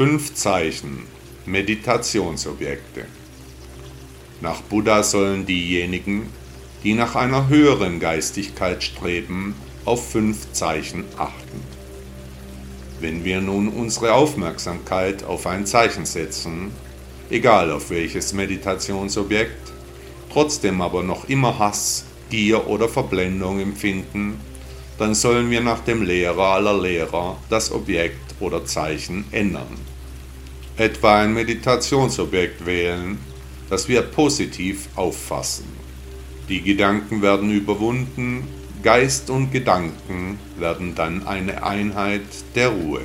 Fünf Zeichen Meditationsobjekte. Nach Buddha sollen diejenigen, die nach einer höheren Geistigkeit streben, auf fünf Zeichen achten. Wenn wir nun unsere Aufmerksamkeit auf ein Zeichen setzen, egal auf welches Meditationsobjekt, trotzdem aber noch immer Hass, Gier oder Verblendung empfinden, dann sollen wir nach dem Lehrer aller Lehrer das Objekt oder Zeichen ändern. Etwa ein Meditationsobjekt wählen, das wir positiv auffassen. Die Gedanken werden überwunden, Geist und Gedanken werden dann eine Einheit der Ruhe.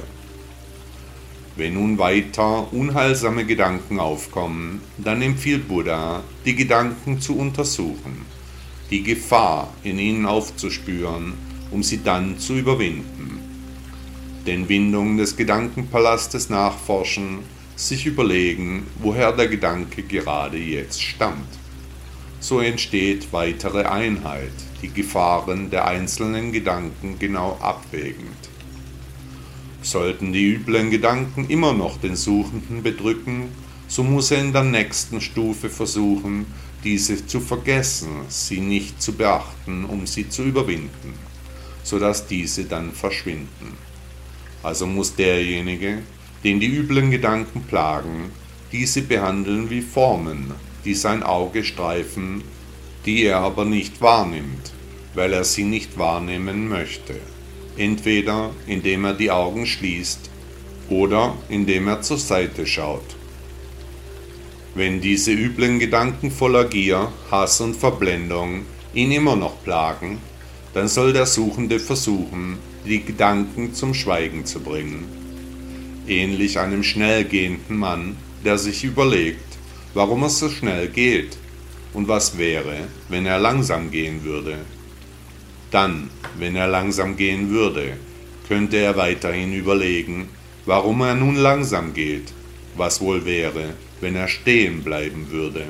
Wenn nun weiter unheilsame Gedanken aufkommen, dann empfiehlt Buddha, die Gedanken zu untersuchen, die Gefahr in ihnen aufzuspüren um sie dann zu überwinden. Den Windungen des Gedankenpalastes nachforschen, sich überlegen, woher der Gedanke gerade jetzt stammt. So entsteht weitere Einheit, die Gefahren der einzelnen Gedanken genau abwägend. Sollten die üblen Gedanken immer noch den Suchenden bedrücken, so muss er in der nächsten Stufe versuchen, diese zu vergessen, sie nicht zu beachten, um sie zu überwinden sodass diese dann verschwinden. Also muss derjenige, den die üblen Gedanken plagen, diese behandeln wie Formen, die sein Auge streifen, die er aber nicht wahrnimmt, weil er sie nicht wahrnehmen möchte. Entweder indem er die Augen schließt oder indem er zur Seite schaut. Wenn diese üblen Gedanken voller Gier, Hass und Verblendung ihn immer noch plagen, dann soll der Suchende versuchen, die Gedanken zum Schweigen zu bringen. Ähnlich einem schnell gehenden Mann, der sich überlegt, warum es so schnell geht und was wäre, wenn er langsam gehen würde. Dann, wenn er langsam gehen würde, könnte er weiterhin überlegen, warum er nun langsam geht, was wohl wäre, wenn er stehen bleiben würde.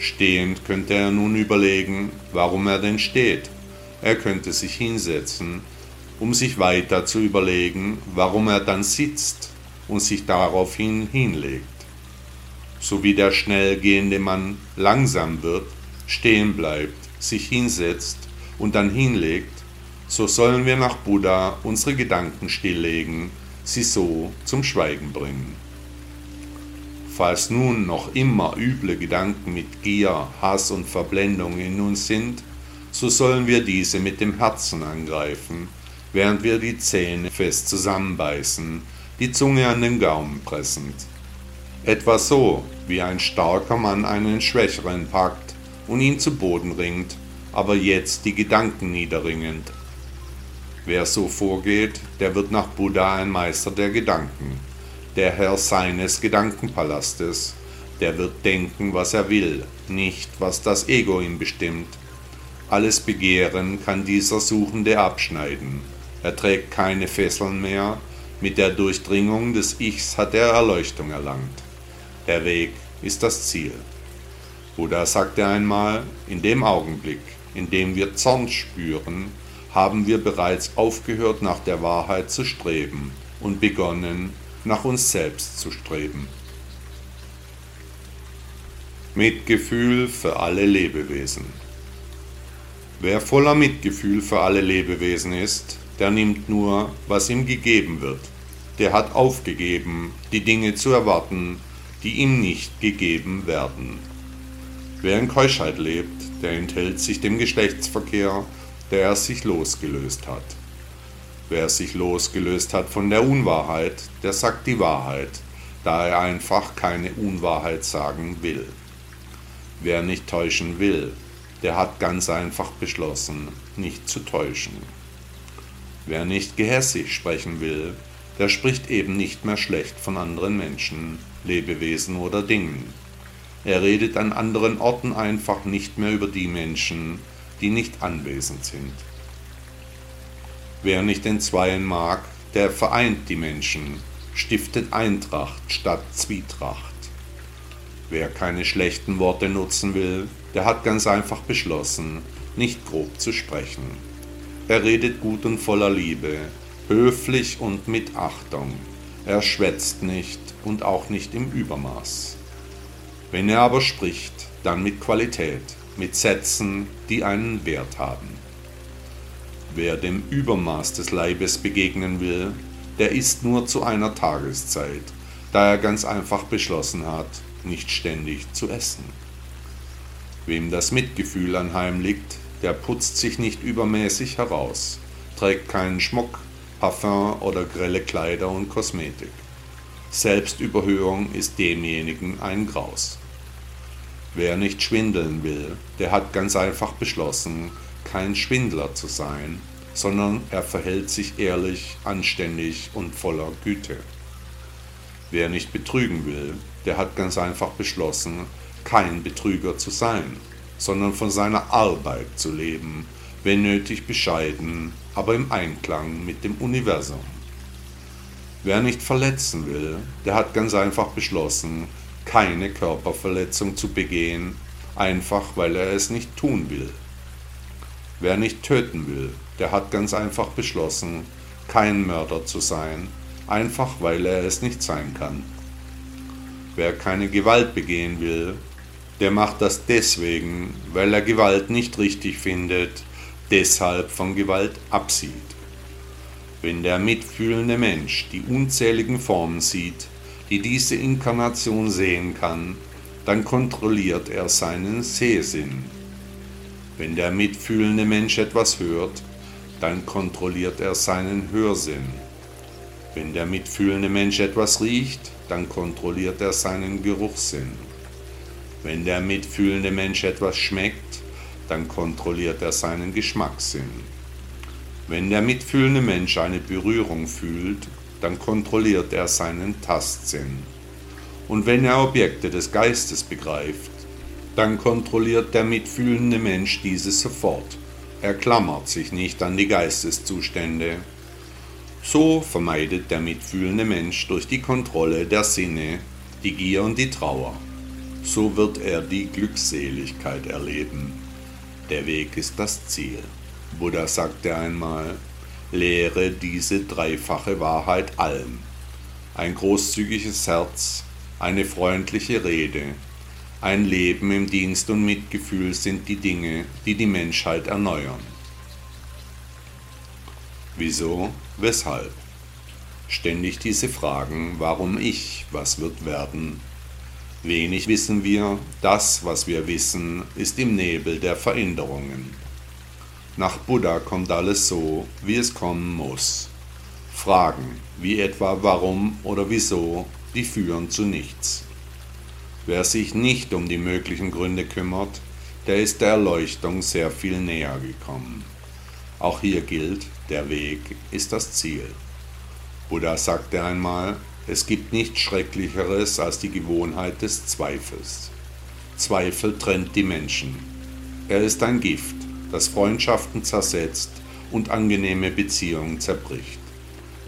Stehend könnte er nun überlegen, warum er denn steht er könnte sich hinsetzen, um sich weiter zu überlegen, warum er dann sitzt und sich daraufhin hinlegt. So wie der schnell gehende Mann langsam wird, stehen bleibt, sich hinsetzt und dann hinlegt, so sollen wir nach Buddha unsere Gedanken stilllegen, sie so zum Schweigen bringen. Falls nun noch immer üble Gedanken mit Gier, Hass und Verblendung in uns sind, so sollen wir diese mit dem Herzen angreifen, während wir die Zähne fest zusammenbeißen, die Zunge an den Gaumen pressend. Etwa so, wie ein starker Mann einen Schwächeren packt und ihn zu Boden ringt, aber jetzt die Gedanken niederringend. Wer so vorgeht, der wird nach Buddha ein Meister der Gedanken, der Herr seines Gedankenpalastes, der wird denken, was er will, nicht was das Ego ihm bestimmt, alles Begehren kann dieser Suchende abschneiden. Er trägt keine Fesseln mehr, mit der Durchdringung des Ichs hat er Erleuchtung erlangt. Der Weg ist das Ziel. Buddha sagte einmal, in dem Augenblick, in dem wir Zorn spüren, haben wir bereits aufgehört nach der Wahrheit zu streben und begonnen nach uns selbst zu streben. Mitgefühl für alle Lebewesen. Wer voller Mitgefühl für alle Lebewesen ist, der nimmt nur, was ihm gegeben wird. Der hat aufgegeben, die Dinge zu erwarten, die ihm nicht gegeben werden. Wer in Keuschheit lebt, der enthält sich dem Geschlechtsverkehr, der er sich losgelöst hat. Wer sich losgelöst hat von der Unwahrheit, der sagt die Wahrheit, da er einfach keine Unwahrheit sagen will. Wer nicht täuschen will, der hat ganz einfach beschlossen, nicht zu täuschen. Wer nicht gehässig sprechen will, der spricht eben nicht mehr schlecht von anderen Menschen, Lebewesen oder Dingen. Er redet an anderen Orten einfach nicht mehr über die Menschen, die nicht anwesend sind. Wer nicht den Zweien mag, der vereint die Menschen, stiftet Eintracht statt Zwietracht. Wer keine schlechten Worte nutzen will, der hat ganz einfach beschlossen, nicht grob zu sprechen. Er redet gut und voller Liebe, höflich und mit Achtung. Er schwätzt nicht und auch nicht im Übermaß. Wenn er aber spricht, dann mit Qualität, mit Sätzen, die einen Wert haben. Wer dem Übermaß des Leibes begegnen will, der isst nur zu einer Tageszeit, da er ganz einfach beschlossen hat, nicht ständig zu essen. Wem das Mitgefühl anheimliegt, der putzt sich nicht übermäßig heraus, trägt keinen Schmuck, Parfum oder grelle Kleider und Kosmetik. Selbstüberhöhung ist demjenigen ein Graus. Wer nicht schwindeln will, der hat ganz einfach beschlossen, kein Schwindler zu sein, sondern er verhält sich ehrlich, anständig und voller Güte. Wer nicht betrügen will, der hat ganz einfach beschlossen, kein Betrüger zu sein, sondern von seiner Arbeit zu leben, wenn nötig bescheiden, aber im Einklang mit dem Universum. Wer nicht verletzen will, der hat ganz einfach beschlossen, keine Körperverletzung zu begehen, einfach weil er es nicht tun will. Wer nicht töten will, der hat ganz einfach beschlossen, kein Mörder zu sein, einfach weil er es nicht sein kann. Wer keine Gewalt begehen will, der macht das deswegen, weil er Gewalt nicht richtig findet, deshalb von Gewalt absieht. Wenn der mitfühlende Mensch die unzähligen Formen sieht, die diese Inkarnation sehen kann, dann kontrolliert er seinen Sehsinn. Wenn der mitfühlende Mensch etwas hört, dann kontrolliert er seinen Hörsinn. Wenn der mitfühlende Mensch etwas riecht, dann kontrolliert er seinen Geruchssinn. Wenn der mitfühlende Mensch etwas schmeckt, dann kontrolliert er seinen Geschmackssinn. Wenn der mitfühlende Mensch eine Berührung fühlt, dann kontrolliert er seinen Tastsinn. Und wenn er Objekte des Geistes begreift, dann kontrolliert der mitfühlende Mensch diese sofort. Er klammert sich nicht an die Geisteszustände. So vermeidet der mitfühlende Mensch durch die Kontrolle der Sinne die Gier und die Trauer. So wird er die Glückseligkeit erleben. Der Weg ist das Ziel. Buddha sagte einmal, lehre diese dreifache Wahrheit allen. Ein großzügiges Herz, eine freundliche Rede, ein Leben im Dienst und Mitgefühl sind die Dinge, die die Menschheit erneuern. Wieso? Weshalb? Ständig diese Fragen, warum ich, was wird werden? Wenig wissen wir, das, was wir wissen, ist im Nebel der Veränderungen. Nach Buddha kommt alles so, wie es kommen muss. Fragen, wie etwa warum oder wieso, die führen zu nichts. Wer sich nicht um die möglichen Gründe kümmert, der ist der Erleuchtung sehr viel näher gekommen. Auch hier gilt, der Weg ist das Ziel. Buddha sagte einmal, es gibt nichts Schrecklicheres als die Gewohnheit des Zweifels. Zweifel trennt die Menschen. Er ist ein Gift, das Freundschaften zersetzt und angenehme Beziehungen zerbricht.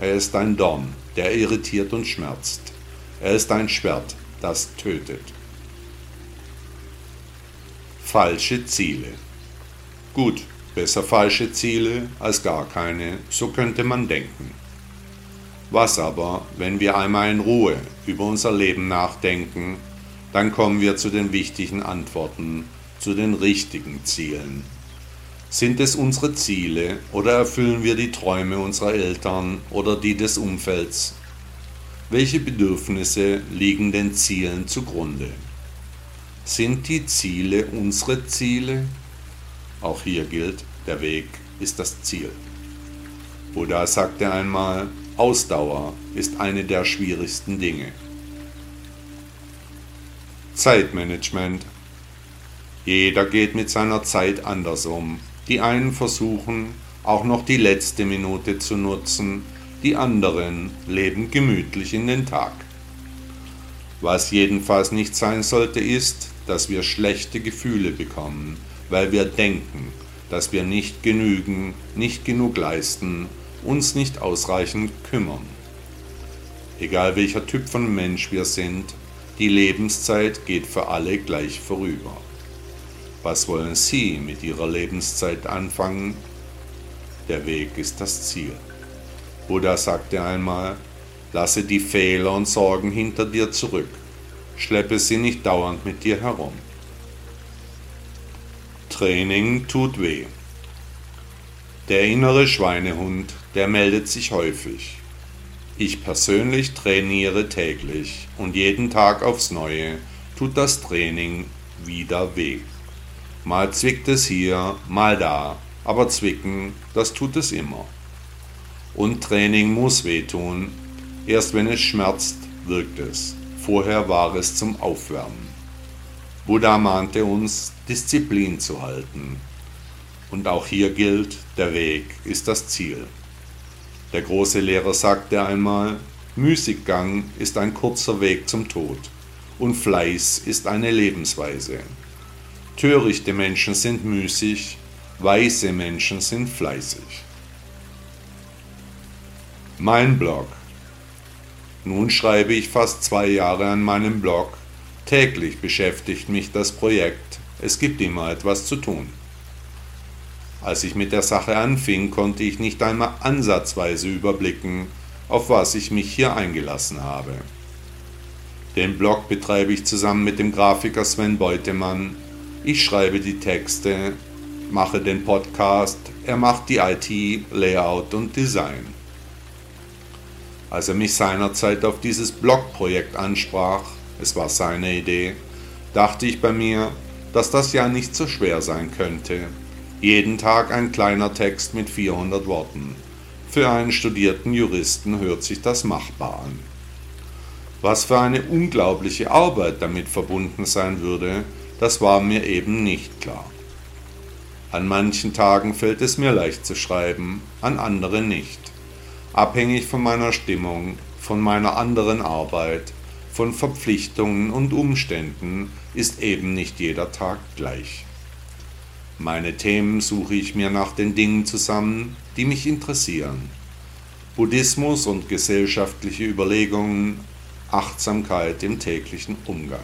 Er ist ein Dorn, der irritiert und schmerzt. Er ist ein Schwert, das tötet. Falsche Ziele. Gut, besser falsche Ziele als gar keine, so könnte man denken. Was aber, wenn wir einmal in Ruhe über unser Leben nachdenken, dann kommen wir zu den wichtigen Antworten, zu den richtigen Zielen. Sind es unsere Ziele oder erfüllen wir die Träume unserer Eltern oder die des Umfelds? Welche Bedürfnisse liegen den Zielen zugrunde? Sind die Ziele unsere Ziele? Auch hier gilt, der Weg ist das Ziel. Buddha sagte einmal, Ausdauer ist eine der schwierigsten Dinge. Zeitmanagement. Jeder geht mit seiner Zeit anders um. Die einen versuchen, auch noch die letzte Minute zu nutzen, die anderen leben gemütlich in den Tag. Was jedenfalls nicht sein sollte, ist, dass wir schlechte Gefühle bekommen, weil wir denken, dass wir nicht genügen, nicht genug leisten, uns nicht ausreichend kümmern. Egal welcher Typ von Mensch wir sind, die Lebenszeit geht für alle gleich vorüber. Was wollen Sie mit Ihrer Lebenszeit anfangen? Der Weg ist das Ziel. Buddha sagte einmal, lasse die Fehler und Sorgen hinter dir zurück, schleppe sie nicht dauernd mit dir herum. Training tut weh. Der innere Schweinehund, der meldet sich häufig. Ich persönlich trainiere täglich und jeden Tag aufs Neue tut das Training wieder weh. Mal zwickt es hier, mal da, aber zwicken, das tut es immer. Und Training muss wehtun, erst wenn es schmerzt, wirkt es. Vorher war es zum Aufwärmen. Buddha mahnte uns, Disziplin zu halten. Und auch hier gilt, der Weg ist das Ziel. Der große Lehrer sagte einmal, Müßiggang ist ein kurzer Weg zum Tod und Fleiß ist eine Lebensweise. Törichte Menschen sind müßig, weise Menschen sind fleißig. Mein Blog. Nun schreibe ich fast zwei Jahre an meinem Blog Täglich beschäftigt mich das Projekt. Es gibt immer etwas zu tun. Als ich mit der Sache anfing, konnte ich nicht einmal ansatzweise überblicken, auf was ich mich hier eingelassen habe. Den Blog betreibe ich zusammen mit dem Grafiker Sven Beutemann. Ich schreibe die Texte, mache den Podcast, er macht die IT, Layout und Design. Als er mich seinerzeit auf dieses Blogprojekt ansprach, es war seine Idee, dachte ich bei mir, dass das ja nicht so schwer sein könnte. Jeden Tag ein kleiner Text mit 400 Worten. Für einen studierten Juristen hört sich das machbar an. Was für eine unglaubliche Arbeit damit verbunden sein würde, das war mir eben nicht klar. An manchen Tagen fällt es mir leicht zu schreiben, an anderen nicht. Abhängig von meiner Stimmung, von meiner anderen Arbeit, von Verpflichtungen und Umständen ist eben nicht jeder Tag gleich. Meine Themen suche ich mir nach den Dingen zusammen, die mich interessieren. Buddhismus und gesellschaftliche Überlegungen, Achtsamkeit im täglichen Umgang.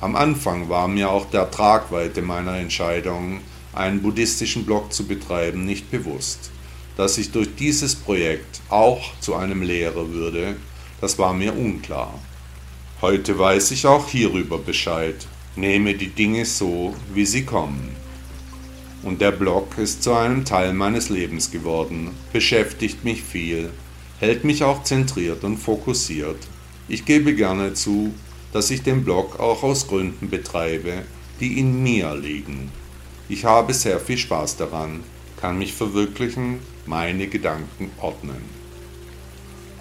Am Anfang war mir auch der Tragweite meiner Entscheidung, einen buddhistischen Blog zu betreiben, nicht bewusst. Dass ich durch dieses Projekt auch zu einem Lehrer würde, das war mir unklar. Heute weiß ich auch hierüber Bescheid, nehme die Dinge so, wie sie kommen. Und der Blog ist zu einem Teil meines Lebens geworden, beschäftigt mich viel, hält mich auch zentriert und fokussiert. Ich gebe gerne zu, dass ich den Blog auch aus Gründen betreibe, die in mir liegen. Ich habe sehr viel Spaß daran, kann mich verwirklichen, meine Gedanken ordnen.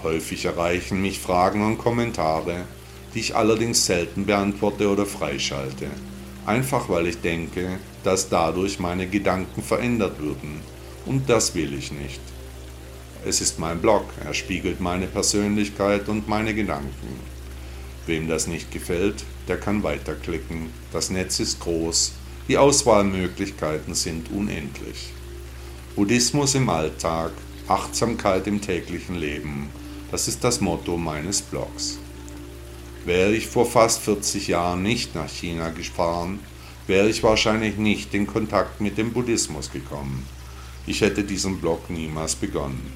Häufig erreichen mich Fragen und Kommentare, die ich allerdings selten beantworte oder freischalte, einfach weil ich denke, dass dadurch meine Gedanken verändert würden, und das will ich nicht. Es ist mein Blog, er spiegelt meine Persönlichkeit und meine Gedanken. Wem das nicht gefällt, der kann weiterklicken. Das Netz ist groß, die Auswahlmöglichkeiten sind unendlich. Buddhismus im Alltag, Achtsamkeit im täglichen Leben, das ist das Motto meines Blogs. Wäre ich vor fast 40 Jahren nicht nach China gefahren, wäre ich wahrscheinlich nicht in Kontakt mit dem Buddhismus gekommen. Ich hätte diesen Blog niemals begonnen.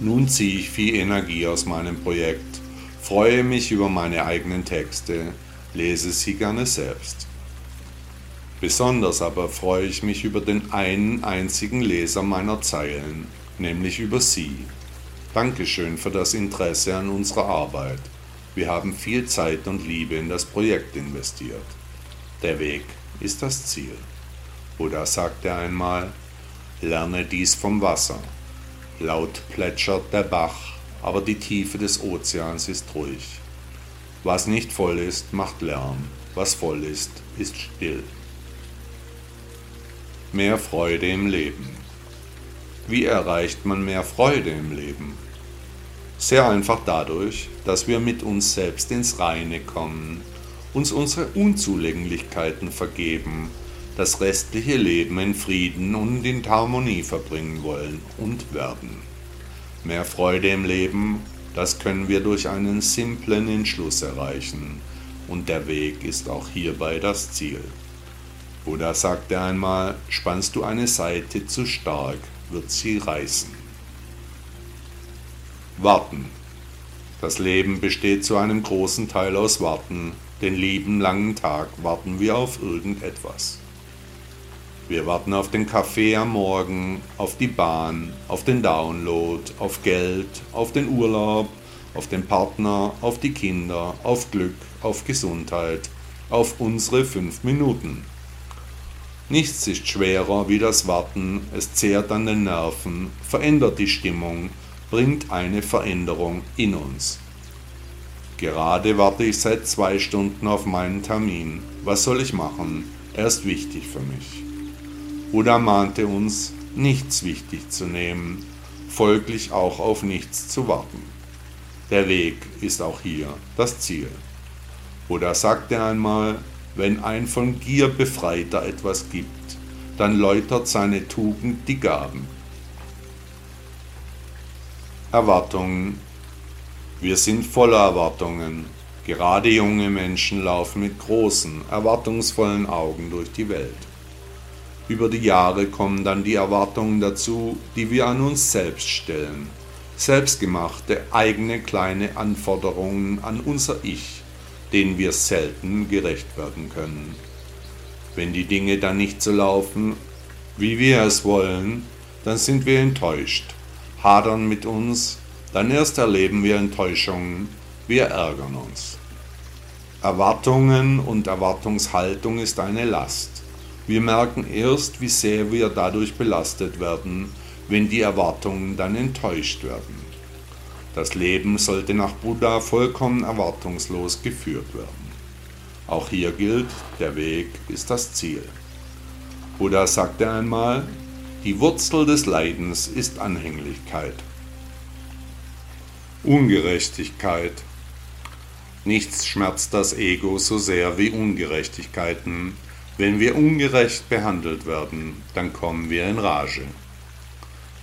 Nun ziehe ich viel Energie aus meinem Projekt, freue mich über meine eigenen Texte, lese sie gerne selbst. Besonders aber freue ich mich über den einen einzigen Leser meiner Zeilen, nämlich über Sie. Dankeschön für das Interesse an unserer Arbeit. Wir haben viel Zeit und Liebe in das Projekt investiert. Der Weg ist das Ziel. Buddha sagte einmal, lerne dies vom Wasser. Laut plätschert der Bach, aber die Tiefe des Ozeans ist ruhig. Was nicht voll ist, macht Lärm, was voll ist, ist still. Mehr Freude im Leben. Wie erreicht man mehr Freude im Leben? Sehr einfach dadurch, dass wir mit uns selbst ins Reine kommen, uns unsere Unzulänglichkeiten vergeben, das restliche Leben in Frieden und in Harmonie verbringen wollen und werden. Mehr Freude im Leben, das können wir durch einen simplen Entschluss erreichen, und der Weg ist auch hierbei das Ziel. Buddha sagte einmal, spannst du eine Seite zu stark, wird sie reißen. Warten. Das Leben besteht zu einem großen Teil aus Warten. Den lieben langen Tag warten wir auf irgendetwas. Wir warten auf den Kaffee am Morgen, auf die Bahn, auf den Download, auf Geld, auf den Urlaub, auf den Partner, auf die Kinder, auf Glück, auf Gesundheit, auf unsere fünf Minuten. Nichts ist schwerer wie das Warten, es zehrt an den Nerven, verändert die Stimmung, bringt eine Veränderung in uns. Gerade warte ich seit zwei Stunden auf meinen Termin. Was soll ich machen? Er ist wichtig für mich. Buddha mahnte uns, nichts wichtig zu nehmen, folglich auch auf nichts zu warten. Der Weg ist auch hier das Ziel. Buddha sagte einmal, wenn ein von Gier befreiter etwas gibt, dann läutert seine Tugend die Gaben. Erwartungen. Wir sind voller Erwartungen. Gerade junge Menschen laufen mit großen, erwartungsvollen Augen durch die Welt. Über die Jahre kommen dann die Erwartungen dazu, die wir an uns selbst stellen. Selbstgemachte, eigene kleine Anforderungen an unser Ich, denen wir selten gerecht werden können. Wenn die Dinge dann nicht so laufen, wie wir es wollen, dann sind wir enttäuscht hadern mit uns, dann erst erleben wir Enttäuschungen, wir ärgern uns. Erwartungen und Erwartungshaltung ist eine Last. Wir merken erst, wie sehr wir dadurch belastet werden, wenn die Erwartungen dann enttäuscht werden. Das Leben sollte nach Buddha vollkommen erwartungslos geführt werden. Auch hier gilt, der Weg ist das Ziel. Buddha sagte einmal, die Wurzel des Leidens ist Anhänglichkeit. Ungerechtigkeit. Nichts schmerzt das Ego so sehr wie Ungerechtigkeiten. Wenn wir ungerecht behandelt werden, dann kommen wir in Rage.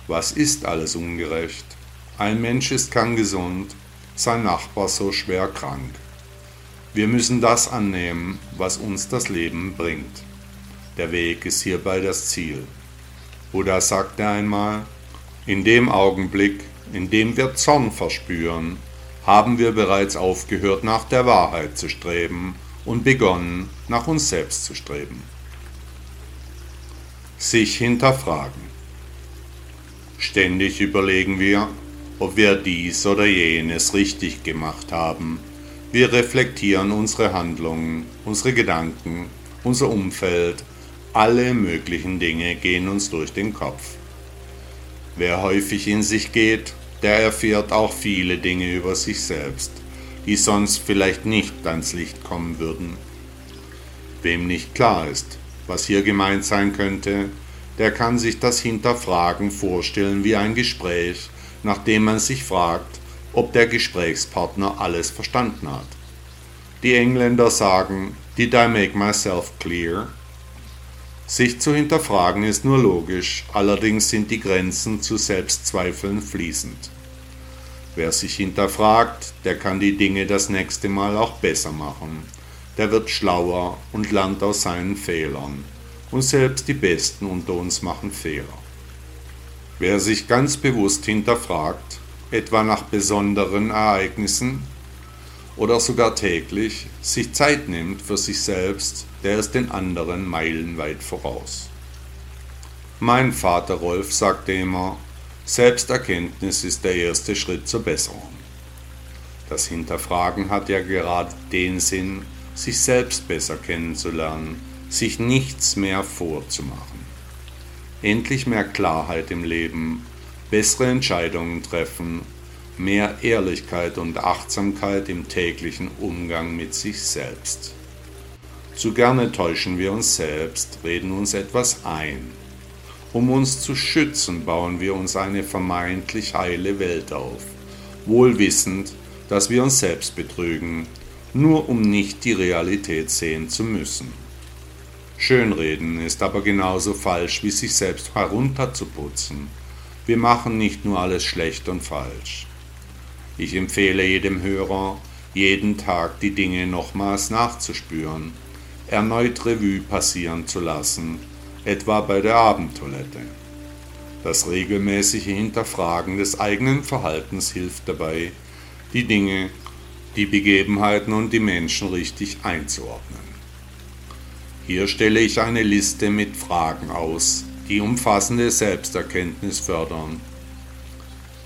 Was ist alles ungerecht? Ein Mensch ist kerngesund, sein Nachbar so schwer krank. Wir müssen das annehmen, was uns das Leben bringt. Der Weg ist hierbei das Ziel. Buddha sagte einmal, in dem Augenblick, in dem wir Zorn verspüren, haben wir bereits aufgehört, nach der Wahrheit zu streben und begonnen, nach uns selbst zu streben. Sich hinterfragen. Ständig überlegen wir, ob wir dies oder jenes richtig gemacht haben. Wir reflektieren unsere Handlungen, unsere Gedanken, unser Umfeld, alle möglichen Dinge gehen uns durch den Kopf. Wer häufig in sich geht, der erfährt auch viele Dinge über sich selbst, die sonst vielleicht nicht ans Licht kommen würden. Wem nicht klar ist, was hier gemeint sein könnte, der kann sich das Hinterfragen vorstellen wie ein Gespräch, nachdem man sich fragt, ob der Gesprächspartner alles verstanden hat. Die Engländer sagen, Did I make myself clear? Sich zu hinterfragen ist nur logisch, allerdings sind die Grenzen zu Selbstzweifeln fließend. Wer sich hinterfragt, der kann die Dinge das nächste Mal auch besser machen. Der wird schlauer und lernt aus seinen Fehlern. Und selbst die Besten unter uns machen Fehler. Wer sich ganz bewusst hinterfragt, etwa nach besonderen Ereignissen, oder sogar täglich sich Zeit nimmt für sich selbst, der ist den anderen meilenweit voraus. Mein Vater Rolf sagte immer, Selbsterkenntnis ist der erste Schritt zur Besserung. Das Hinterfragen hat ja gerade den Sinn, sich selbst besser kennenzulernen, sich nichts mehr vorzumachen. Endlich mehr Klarheit im Leben, bessere Entscheidungen treffen mehr Ehrlichkeit und Achtsamkeit im täglichen Umgang mit sich selbst. Zu gerne täuschen wir uns selbst, reden uns etwas ein. Um uns zu schützen, bauen wir uns eine vermeintlich heile Welt auf, wohl wissend, dass wir uns selbst betrügen, nur um nicht die Realität sehen zu müssen. Schönreden ist aber genauso falsch wie sich selbst herunterzuputzen. Wir machen nicht nur alles schlecht und falsch. Ich empfehle jedem Hörer, jeden Tag die Dinge nochmals nachzuspüren, erneut Revue passieren zu lassen, etwa bei der Abendtoilette. Das regelmäßige Hinterfragen des eigenen Verhaltens hilft dabei, die Dinge, die Begebenheiten und die Menschen richtig einzuordnen. Hier stelle ich eine Liste mit Fragen aus, die umfassende Selbsterkenntnis fördern.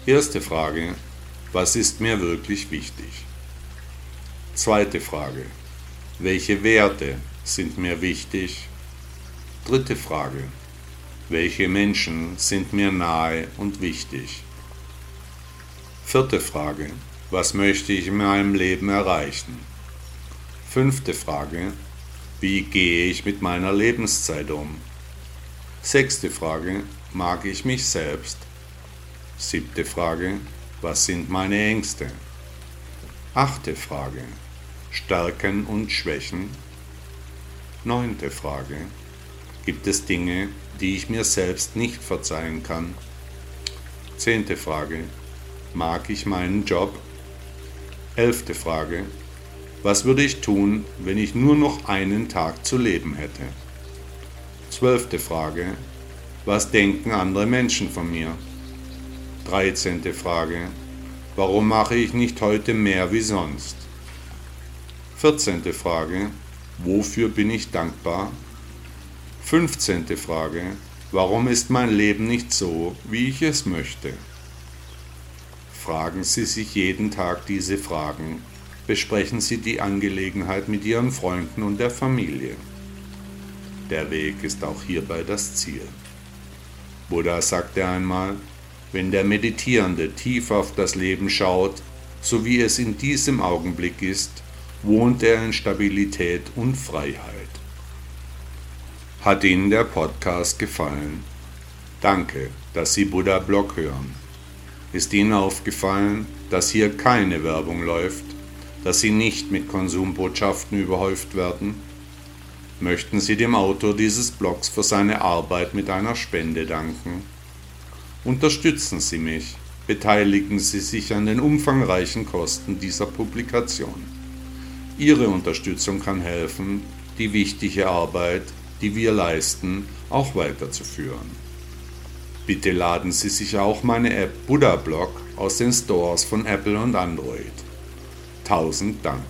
Erste Frage. Was ist mir wirklich wichtig? Zweite Frage. Welche Werte sind mir wichtig? Dritte Frage. Welche Menschen sind mir nahe und wichtig? Vierte Frage. Was möchte ich in meinem Leben erreichen? Fünfte Frage. Wie gehe ich mit meiner Lebenszeit um? Sechste Frage. Mag ich mich selbst? Siebte Frage. Was sind meine Ängste? Achte Frage. Stärken und Schwächen? Neunte Frage. Gibt es Dinge, die ich mir selbst nicht verzeihen kann? Zehnte Frage. Mag ich meinen Job? Elfte Frage. Was würde ich tun, wenn ich nur noch einen Tag zu leben hätte? Zwölfte Frage. Was denken andere Menschen von mir? Dreizehnte Frage. Warum mache ich nicht heute mehr wie sonst? Vierzehnte Frage. Wofür bin ich dankbar? 15. Frage. Warum ist mein Leben nicht so, wie ich es möchte? Fragen Sie sich jeden Tag diese Fragen. Besprechen Sie die Angelegenheit mit Ihren Freunden und der Familie. Der Weg ist auch hierbei das Ziel. Buddha sagte einmal, wenn der Meditierende tief auf das Leben schaut, so wie es in diesem Augenblick ist, wohnt er in Stabilität und Freiheit. Hat Ihnen der Podcast gefallen? Danke, dass Sie Buddha Blog hören. Ist Ihnen aufgefallen, dass hier keine Werbung läuft, dass Sie nicht mit Konsumbotschaften überhäuft werden? Möchten Sie dem Autor dieses Blogs für seine Arbeit mit einer Spende danken? Unterstützen Sie mich, beteiligen Sie sich an den umfangreichen Kosten dieser Publikation. Ihre Unterstützung kann helfen, die wichtige Arbeit die wir leisten, auch weiterzuführen. Bitte laden Sie sich auch meine App Buddha Blog aus den Stores von Apple und Android. Tausend Dank.